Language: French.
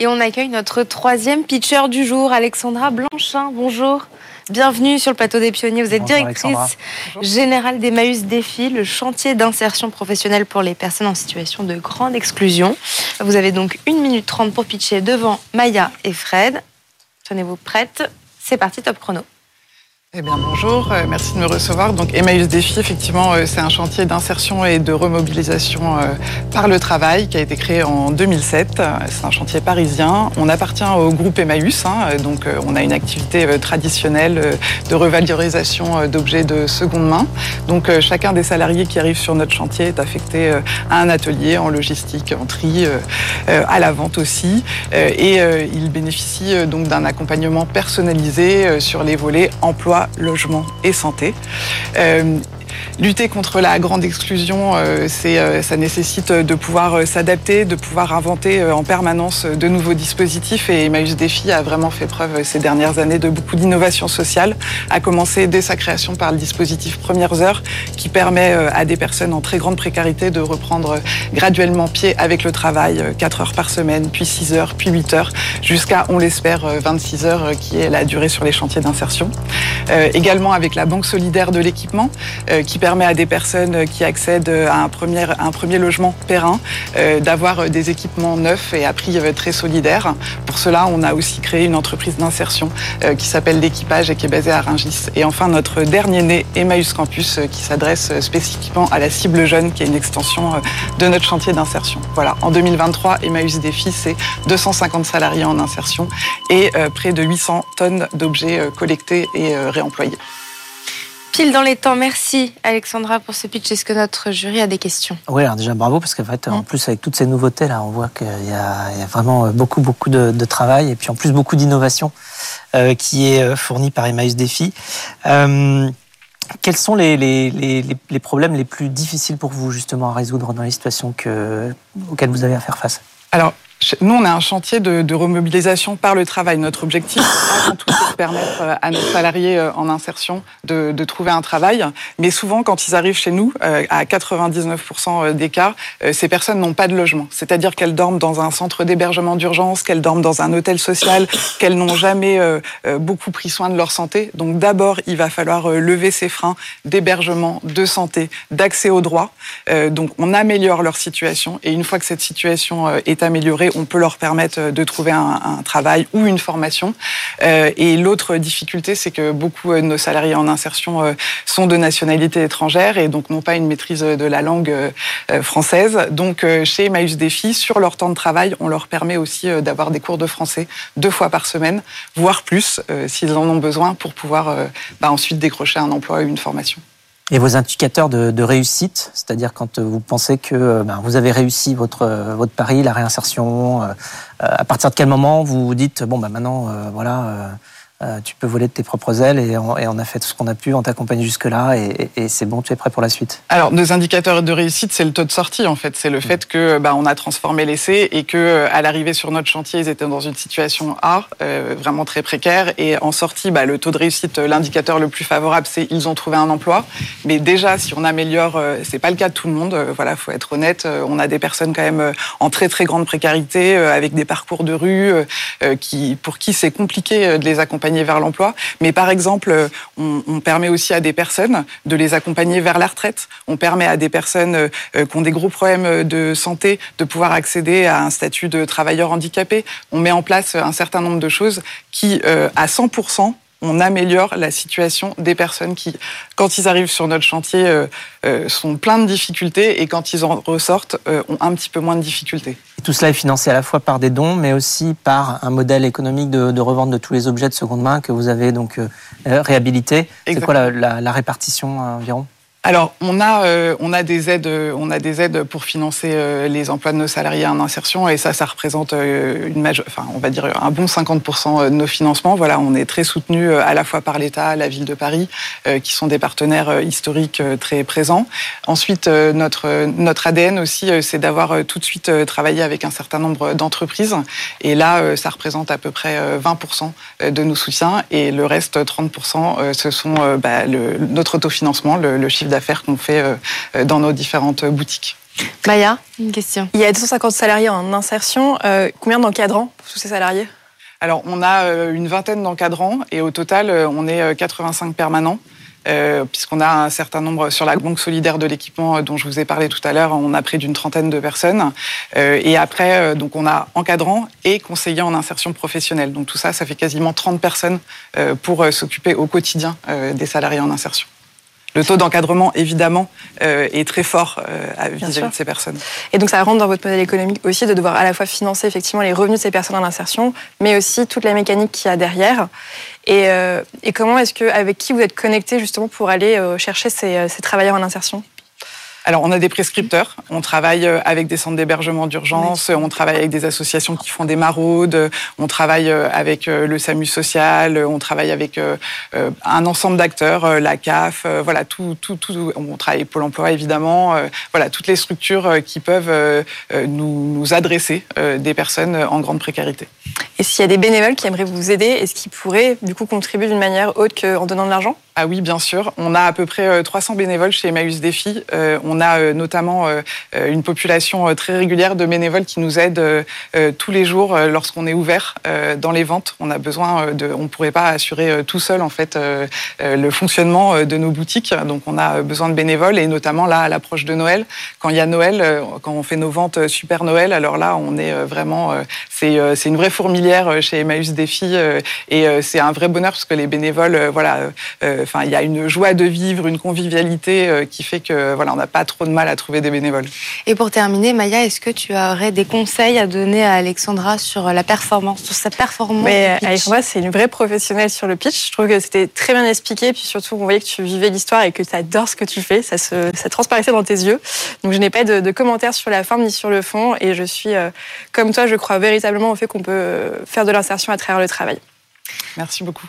Et on accueille notre troisième pitcher du jour, Alexandra Blanchin. Bonjour. Bienvenue sur le plateau des pionniers. Vous êtes directrice générale d'Emmaüs Défi, le chantier d'insertion professionnelle pour les personnes en situation de grande exclusion. Vous avez donc une minute trente pour pitcher devant Maya et Fred. Tenez-vous prête. C'est parti, top chrono. Eh bien bonjour, euh, merci de me recevoir. Donc Emmaüs Défi, effectivement, euh, c'est un chantier d'insertion et de remobilisation euh, par le travail qui a été créé en 2007. C'est un chantier parisien. On appartient au groupe Emmaüs, hein, donc on a une activité traditionnelle de revalorisation d'objets de seconde main. Donc chacun des salariés qui arrivent sur notre chantier est affecté à un atelier en logistique, en tri, à la vente aussi, et il bénéficie donc d'un accompagnement personnalisé sur les volets emploi logement et santé. Euh, lutter contre la grande exclusion, euh, euh, ça nécessite de pouvoir euh, s'adapter, de pouvoir inventer en permanence de nouveaux dispositifs. Et Emmaüs Défi a vraiment fait preuve ces dernières années de beaucoup d'innovation sociale, à commencer dès sa création par le dispositif Premières Heures, qui permet à des personnes en très grande précarité de reprendre graduellement pied avec le travail, 4 heures par semaine, puis 6 heures, puis 8 heures, jusqu'à, on l'espère, 26 heures, qui est la durée sur les chantiers d'insertion. également avec la Banque solidaire de l'équipement, qui permet à des personnes qui accèdent à un premier, logement périn euh, d'avoir des équipements neufs et à prix euh, très solidaire. Pour cela, on a aussi créé une entreprise d'insertion euh, qui s'appelle l'équipage et qui est basée à Rungis. Et enfin, notre dernier né, Emmaüs Campus, qui s'adresse spécifiquement à la cible jeune, qui est une extension de notre chantier d'insertion. Voilà, en 2023, Emmaüs Défi, c'est 250 salariés en insertion et près de 800 tonnes d'objets collectés et réemployés dans les temps. Merci Alexandra pour ce pitch. Est-ce que notre jury a des questions? Oui, alors déjà bravo parce qu'en fait, en mm. plus avec toutes ces nouveautés là, on voit qu'il y, a vraiment euh, beaucoup beaucoup de, travail et puis en plus beaucoup d'innovation euh, qui est euh, fournie par Emmaüs Défi. quels sont les, les, les, problèmes les plus difficiles pour vous justement à résoudre dans les situations que, auxquelles vous avez à faire face? Alors, nous, on a un chantier de, remobilisation par le travail. Notre objectif, avant tout, permettre euh, à nos salariés euh, en insertion de, trouver un travail. Mais souvent, quand ils arrivent chez nous, euh, à 99% des cas, ces personnes n'ont pas de logement. C'est-à-dire qu'elles dorment dans un centre d'hébergement d'urgence, qu'elles dorment dans un hôtel social, qu'elles n'ont jamais beaucoup pris soin de leur santé. Donc d'abord, il va falloir lever ces freins d'hébergement, de santé, d'accès aux droits. Donc on améliore leur situation. Et une fois que cette situation est améliorée, on peut leur permettre de trouver un, travail ou une formation. Et l'autre difficulté, c'est que beaucoup de nos salariés en insertion euh, sont de nationalité étrangère et donc n'ont pas une maîtrise de la langue euh, française. Donc chez Emmaüs Défi, sur leur temps de travail, on leur permet aussi d'avoir des cours de français deux fois par semaine, voire plus s'ils en ont besoin pour pouvoir bah, ensuite décrocher un emploi ou une formation. Et vos indicateurs de, réussite, c'est-à-dire quand vous pensez que euh, ben, vous avez réussi votre, euh, votre pari, la réinsertion, euh, à partir de quel moment vous vous dites, bon, ben maintenant, voilà euh, tu peux voler de tes propres ailes et on, a fait tout ce qu'on a pu, on t'accompagne jusque-là et, c'est bon, tu es prêt pour la suite. Alors, nos indicateurs de réussite, c'est le taux de sortie en fait. C'est le fait que bah, on a transformé l'essai et que euh, à l'arrivée sur notre chantier, ils étaient dans une situation A, euh, vraiment très précaire. Et en sortie, bah, le taux de réussite, l'indicateur le plus favorable, c'est ils ont trouvé un emploi. Mais déjà, si on améliore, c'est pas le cas de tout le monde. voilà, faut être honnête. On a des personnes quand même en très très grande précarité, avec des parcours de rue, qui pour qui c'est compliqué de les accompagner vers l'emploi. Mais par exemple, euh, on, permet aussi à des personnes de les accompagner vers la retraite. On permet à des personnes euh, qui ont des gros problèmes de santé de pouvoir accéder à un statut de travailleur handicapé. On met en place un certain nombre de choses qui, euh, à 100%, on améliore la situation des personnes qui, quand ils arrivent sur notre chantier, euh, euh, sont plein de difficultés et quand ils en ressortent, euh, ont un petit peu moins de difficultés. tout cela est financé à la fois par des dons, mais aussi par un modèle économique de, revente de tous les objets de seconde main que vous avez donc réhabilité. C'est quoi la, la répartition environ? Alors, on a, euh, on a des aides, euh, on a des aides pour financer euh, les emplois de nos salariés en insertion, et ça, ça représente une enfin, on va dire un bon 50% de nos financements. Voilà, on est très soutenu à la fois par l'État, la ville de Paris, qui sont des partenaires historiques très présents. Ensuite, notre notre ADN aussi, c'est d'avoir tout de suite travaillé avec un certain nombre d'entreprises, et là, ça représente à peu près 20% de nos soutiens, et le reste, 30%, ce sont bah, notre autofinancement, le, le chiffre d'affaires qu'on fait euh, dans nos différentes boutiques. Maya, une question. Il y a 250 salariés en insertion. combien d'encadrants pour tous ces salariés? Alors, on a une vingtaine d'encadrants et au total, on est 85 permanents. Euh, puisqu'on a un certain nombre sur la banque solidaire de l'équipement euh, dont je vous ai parlé tout à l'heure, on a près d'une trentaine de personnes. Euh, et après, donc on a encadrant et conseillers en insertion professionnelle. Donc tout ça, ça fait quasiment 30 personnes pour s'occuper au quotidien des salariés en insertion. Le taux d'encadrement, évidemment, euh, est très fort euh, vis-à-vis de ces personnes. Et donc, ça rentre dans votre modèle économique aussi de devoir à la fois financer effectivement les revenus de ces personnes en insertion, mais aussi toute la mécanique qu'il y a derrière. Et, euh, comment est-ce que, avec qui vous êtes connecté justement pour aller chercher ces travailleurs en insertion? Alors, on a des prescripteurs. On travaille euh, avec des centres d'hébergement d'urgence. On travaille avec des associations qui font des maraudes. On travaille euh, avec euh, le SAMU social. On travaille avec un ensemble d'acteurs, la CAF. Voilà, tout, tout, tout. On travaille avec Pôle emploi, évidemment. Voilà, toutes les structures qui peuvent nous, nous adresser des personnes en grande précarité. Et s'il y a des bénévoles qui aimeraient vous aider, est-ce qu'ils pourraient du coup contribuer d'une manière autre qu'en donnant de l'argent? Ah oui, bien sûr. On a à peu près 300 bénévoles chez Emmaüs Défi. On a euh, notamment euh, euh, une population très régulière de bénévoles qui nous aident tous les jours lorsqu'on est ouvert dans les ventes. On a besoin de, on ne pourrait pas assurer tout seul en fait le fonctionnement de nos boutiques. Donc on a besoin de bénévoles et notamment là à l'approche de Noël, quand il y a Noël, quand on fait nos ventes super Noël, alors là on est vraiment, c'est une vraie fourmilière chez Emmaüs Défi et c'est un vrai bonheur parce que les bénévoles, voilà, enfin il y a une joie de vivre, une convivialité qui fait que voilà on n'a pas trop de mal à trouver des bénévoles. Et pour terminer, Maya, est-ce que tu aurais des conseils à donner à Alexandra sur la performance, sur sa performance Mais Alexandra, c'est une vraie professionnelle sur le pitch. Je trouve que c'était très bien expliqué, puis surtout, on voyait que tu vivais l'histoire et que tu adores ce que tu fais. Ça, se, ça transparaissait dans tes yeux. Donc, je n'ai pas de, commentaires sur la forme ni sur le fond, et je suis, euh, comme toi, je crois véritablement au fait qu'on peut faire de l'insertion à travers le travail. Merci beaucoup.